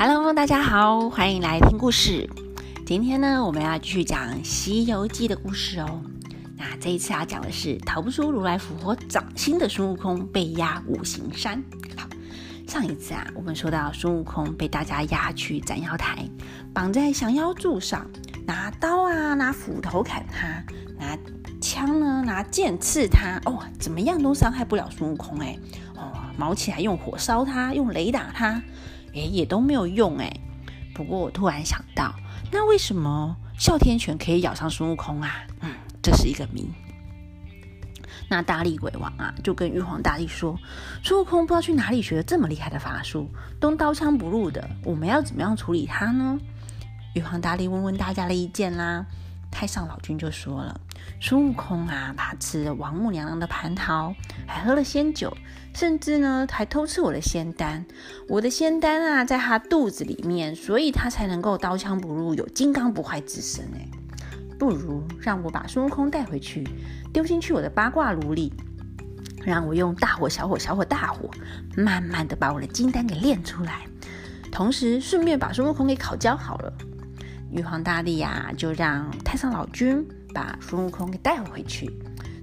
Hello，大家好，欢迎来听故事。今天呢，我们要继续讲《西游记》的故事哦。那这一次要讲的是逃不出如来佛掌心的孙悟空被压五行山。好，上一次啊，我们说到孙悟空被大家压去斩妖台，绑在降妖柱上，拿刀啊，拿斧头砍他，拿枪呢，拿剑刺他，哦，怎么样都伤害不了孙悟空哎。哦，毛起来用火烧他，用雷打他。哎，也都没有用哎。不过我突然想到，那为什么哮天犬可以咬上孙悟空啊？嗯，这是一个谜。那大力鬼王啊，就跟玉皇大帝说：“孙悟空不知道去哪里学了这么厉害的法术，都刀枪不入的，我们要怎么样处理他呢？”玉皇大帝问问大家的意见啦。太上老君就说了：“孙悟空啊，他吃了王母娘娘的蟠桃，还喝了仙酒。”甚至呢，还偷吃我的仙丹。我的仙丹啊，在他肚子里面，所以他才能够刀枪不入，有金刚不坏之身。哎，不如让我把孙悟空带回去，丢进去我的八卦炉里，让我用大火、小火、小火、大火，慢慢的把我的金丹给炼出来，同时顺便把孙悟空给烤焦好了。玉皇大帝呀，就让太上老君把孙悟空给带回去。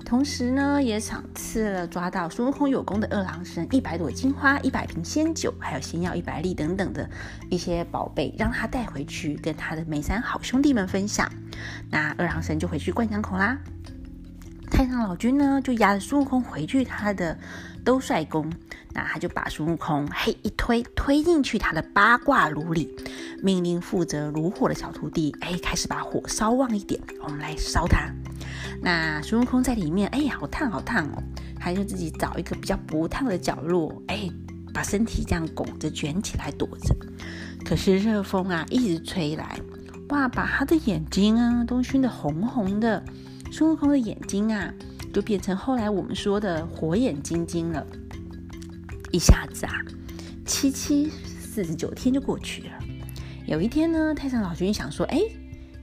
同时呢，也赏赐了抓到孙悟空有功的二郎神一百朵金花、一百瓶仙酒，还有仙药一百粒等等的一些宝贝，让他带回去跟他的美三好兄弟们分享。那二郎神就回去灌浆口啦。太上老君呢，就押着孙悟空回去他的兜率宫，那他就把孙悟空嘿一推，推进去他的八卦炉里，命令负责炉火的小徒弟，哎，开始把火烧旺一点，我们来烧它。那孙悟空在里面，哎，好烫好烫哦！他就自己找一个比较不烫的角落，哎，把身体这样拱着卷起来躲着。可是热风啊，一直吹来，哇，把他的眼睛啊都熏得红红的。孙悟空的眼睛啊，就变成后来我们说的火眼金睛了。一下子啊，七七四十九天就过去了。有一天呢，太上老君想说，哎，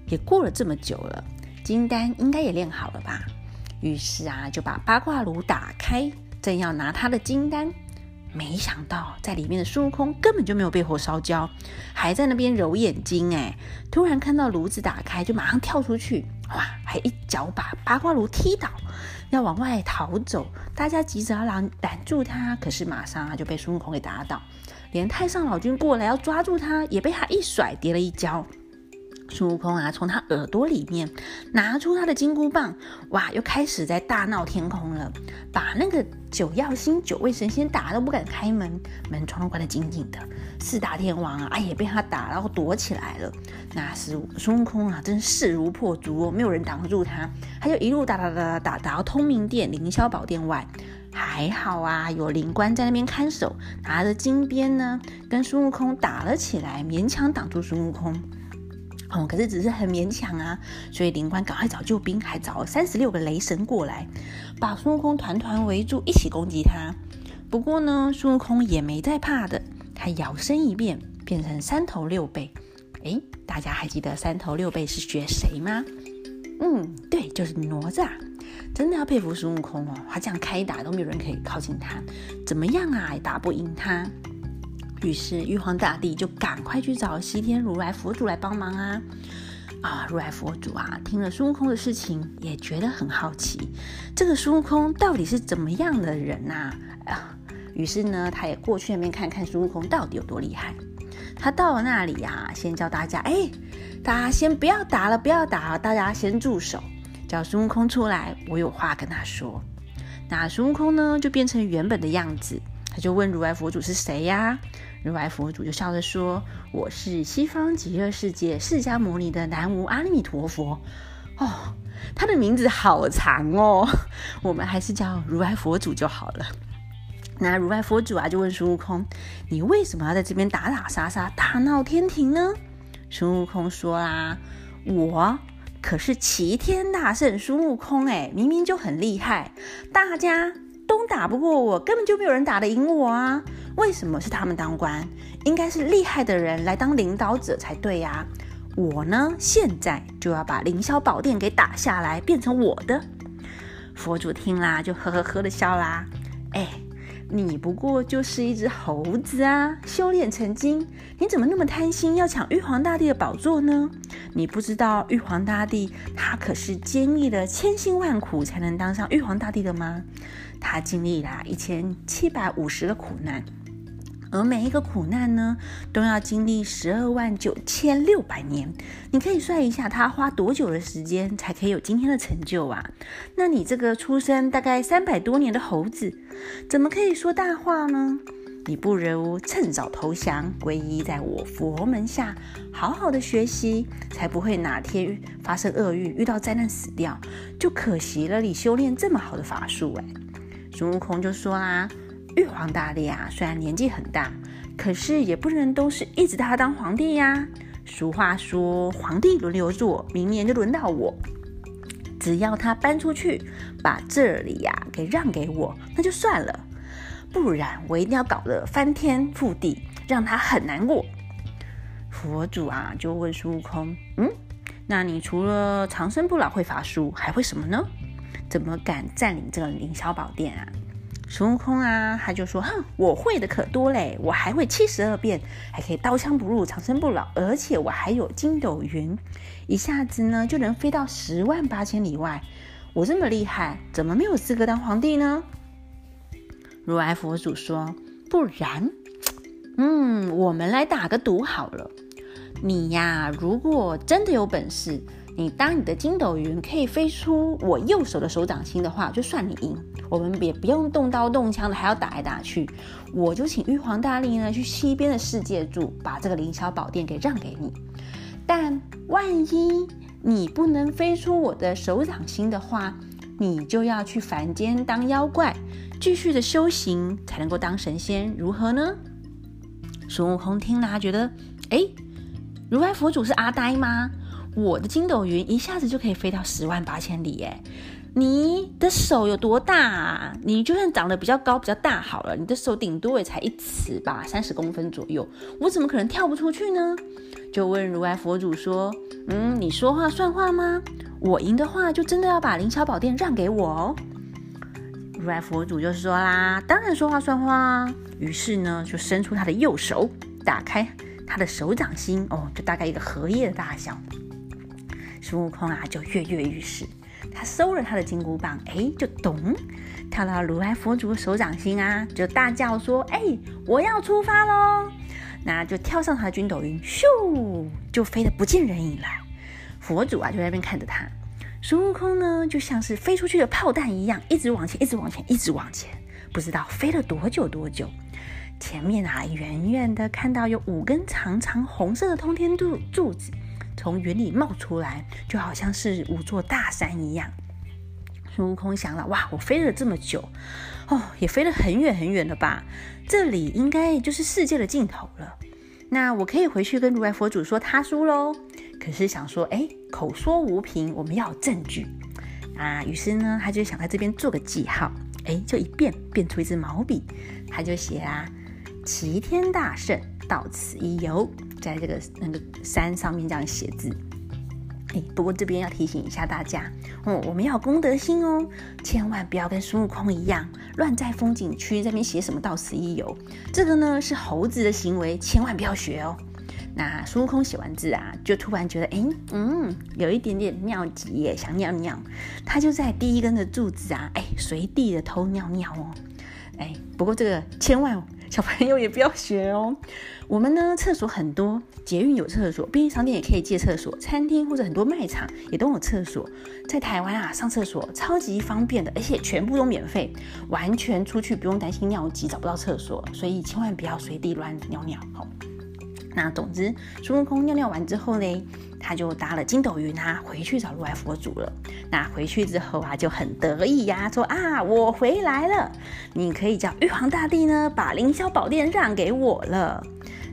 也过了这么久了。金丹应该也练好了吧？于是啊，就把八卦炉打开，正要拿他的金丹，没想到在里面的孙悟空根本就没有被火烧焦，还在那边揉眼睛。哎，突然看到炉子打开，就马上跳出去，哇，还一脚把八卦炉踢倒，要往外逃走。大家急着要拦拦住他，可是马上啊就被孙悟空给打倒，连太上老君过来要抓住他，也被他一甩，跌了一跤。孙悟空啊，从他耳朵里面拿出他的金箍棒，哇，又开始在大闹天空了，把那个九曜星九位神仙打都不敢开门，门窗都关得紧紧的。四大天王啊，也被他打，然后躲起来了。那是孙悟空啊，真势如破竹哦，没有人挡住他，他就一路打打打打打打到通明殿凌霄宝殿外，还好啊，有灵官在那边看守，拿着金鞭呢，跟孙悟空打了起来，勉强挡住孙悟空。哦，可是只是很勉强啊，所以灵官赶快找救兵，还找了三十六个雷神过来，把孙悟空团团围住，一起攻击他。不过呢，孙悟空也没在怕的，他摇身一变，变成三头六臂。哎，大家还记得三头六臂是学谁吗？嗯，对，就是哪吒。真的要佩服孙悟空哦，他这样开打都没有人可以靠近他，怎么样啊，也打不赢他。于是玉皇大帝就赶快去找西天如来佛祖来帮忙啊！啊，如来佛祖啊，听了孙悟空的事情，也觉得很好奇，这个孙悟空到底是怎么样的人呐？啊，于是呢，他也过去那边看看孙悟空到底有多厉害。他到了那里呀，先叫大家，哎，大家先不要打了，不要打了，大家先住手，叫孙悟空出来，我有话跟他说。那孙悟空呢，就变成原本的样子，他就问如来佛祖是谁呀？如来佛祖就笑着说：“我是西方极乐世界释迦牟尼的南无阿弥陀佛。”哦，他的名字好长哦，我们还是叫如来佛祖就好了。那如来佛祖啊，就问孙悟空：“你为什么要在这边打打杀杀、大闹天庭呢？”孙悟空说啦：“我可是齐天大圣孙悟空，哎，明明就很厉害，大家都打不过我，根本就没有人打得赢我啊！”为什么是他们当官？应该是厉害的人来当领导者才对呀！我呢，现在就要把凌霄宝殿给打下来，变成我的。佛祖听啦，就呵呵呵的笑啦。哎，你不过就是一只猴子啊，修炼成精，你怎么那么贪心，要抢玉皇大帝的宝座呢？你不知道玉皇大帝他可是经历了千辛万苦才能当上玉皇大帝的吗？他经历了一千七百五十个苦难。而每一个苦难呢，都要经历十二万九千六百年。你可以算一下，他花多久的时间才可以有今天的成就啊？那你这个出生大概三百多年的猴子，怎么可以说大话呢？你不如趁早投降，皈依在我佛门下，好好的学习，才不会哪天发生厄运，遇到灾难死掉，就可惜了你修炼这么好的法术。哎，孙悟空就说啦。玉皇大帝啊，虽然年纪很大，可是也不能都是一直他当皇帝呀。俗话说，皇帝轮流坐，明年就轮到我。只要他搬出去，把这里呀给让给我，那就算了。不然我一定要搞得翻天覆地，让他很难过。佛祖啊，就问孙悟空：“嗯，那你除了长生不老会法术，还会什么呢？怎么敢占领这个凌霄宝殿啊？”孙悟空啊，他就说：“哼，我会的可多嘞，我还会七十二变，还可以刀枪不入、长生不老，而且我还有筋斗云，一下子呢就能飞到十万八千里外。我这么厉害，怎么没有资格当皇帝呢？”如来佛祖说：“不然，嗯，我们来打个赌好了，你呀，如果真的有本事。”你当你的筋斗云可以飞出我右手的手掌心的话，就算你赢。我们也不用动刀动枪的，还要打来打去。我就请玉皇大帝呢去西边的世界住，把这个凌霄宝殿给让给你。但万一你不能飞出我的手掌心的话，你就要去凡间当妖怪，继续的修行才能够当神仙，如何呢？孙悟空听了，觉得，哎，如来佛祖是阿呆吗？我的筋斗云一下子就可以飞到十万八千里，哎，你的手有多大啊？你就算长得比较高、比较大好了，你的手顶多也才一尺吧，三十公分左右，我怎么可能跳不出去呢？就问如来佛祖说：“嗯，你说话算话吗？我赢的话，就真的要把凌霄宝殿让给我哦。”如来佛祖就说啦：“当然说话算话啊！”于是呢，就伸出他的右手，打开他的手掌心，哦，就大概一个荷叶的大小。孙悟空啊，就跃跃欲试。他收了他的金箍棒，哎，就咚，跳到如来佛祖的手掌心啊，就大叫说：“哎，我要出发喽！”那就跳上他的筋斗云，咻，就飞得不见人影了。佛祖啊，就在那边看着他。孙悟空呢，就像是飞出去的炮弹一样，一直往前，一直往前，一直往前。不知道飞了多久多久，前面啊，远远的看到有五根长长红色的通天柱柱子。从云里冒出来，就好像是五座大山一样。孙悟空想了：哇，我飞了这么久，哦，也飞了很远很远了吧？这里应该就是世界的尽头了。那我可以回去跟如来佛祖说他输喽。可是想说，哎，口说无凭，我们要有证据啊。于是呢，他就想在这边做个记号。哎，就一变变出一支毛笔，他就写啊：齐天大圣到此一游。在这个那个山上面这样写字，哎，不过这边要提醒一下大家哦，我们要有公德心哦，千万不要跟孙悟空一样乱在风景区这边写什么“到此一游”，这个呢是猴子的行为，千万不要学哦。那孙悟空写完字啊，就突然觉得，哎，嗯，有一点点尿急，想尿尿，他就在第一根的柱子啊，哎，随地的偷尿尿哦，哎，不过这个千万。小朋友也不要学哦。我们呢，厕所很多，捷运有厕所，便利商店也可以借厕所，餐厅或者很多卖场也都有厕所。在台湾啊，上厕所超级方便的，而且全部都免费，完全出去不用担心尿急找不到厕所，所以千万不要随地乱尿尿，好。那总之，孙悟空尿尿完之后呢，他就搭了筋斗云啊，回去找如来佛祖了。那回去之后啊，就很得意呀，说啊，我回来了，你可以叫玉皇大帝呢，把凌霄宝殿让给我了。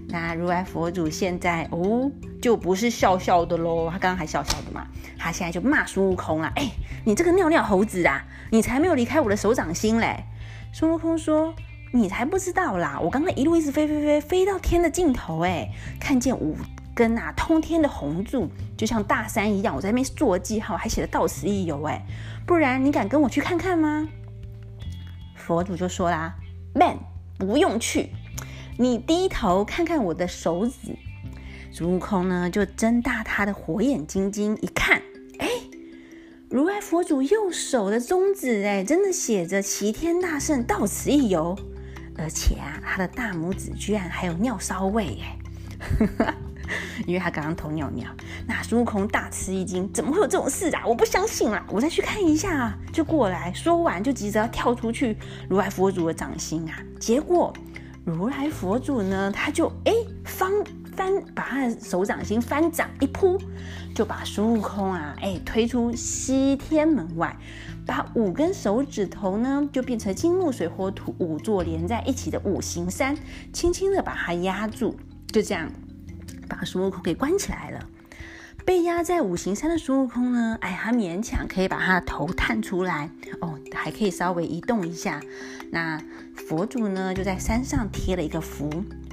那如来佛祖现在哦，就不是笑笑的喽，他刚刚还笑笑的嘛，他现在就骂孙悟空啊，哎，你这个尿尿猴子啊，你才没有离开我的手掌心嘞。孙悟空说。你才不知道啦！我刚刚一路一直飞飞飞飞到天的尽头，哎，看见五根啊通天的红柱，就像大山一样。我在那边做记号，还写了到此一游，哎，不然你敢跟我去看看吗？佛祖就说啦：“，man 不用去，你低头看看我的手指。孙悟空呢，就睁大他的火眼金睛一看，哎，如来佛祖右手的中指，哎，真的写着“齐天大圣到此一游”，而且啊，他的大拇指居然还有尿骚味，哎，因为他刚刚偷尿尿。那孙悟空大吃一惊，怎么会有这种事啊？我不相信啦！我再去看一下啊。就过来说完，就急着要跳出去如来佛祖的掌心啊。结果如来佛祖呢，他就哎方。翻把他的手掌心翻掌一扑，就把孙悟空啊，哎推出西天门外，把五根手指头呢就变成金木水火土五座连在一起的五行山，轻轻的把它压住，就这样把孙悟空给关起来了。被压在五行山的孙悟空呢，哎，他勉强可以把他的头探出来，哦，还可以稍微移动一下。那佛祖呢，就在山上贴了一个符。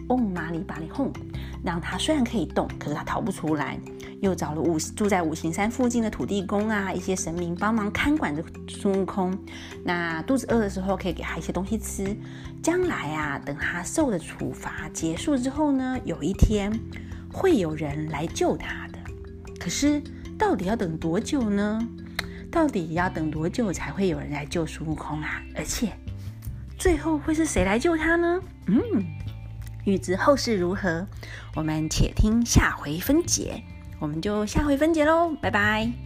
嗡嘛里巴里哄，让他虽然可以动，可是他逃不出来。又找了五住在五行山附近的土地公啊，一些神明帮忙看管着孙悟空。那肚子饿的时候，可以给他一些东西吃。将来啊，等他受的处罚结束之后呢，有一天会有人来救他的。可是到底要等多久呢？到底要等多久才会有人来救孙悟空啊？而且最后会是谁来救他呢？嗯。欲知后事如何，我们且听下回分解。我们就下回分解喽，拜拜。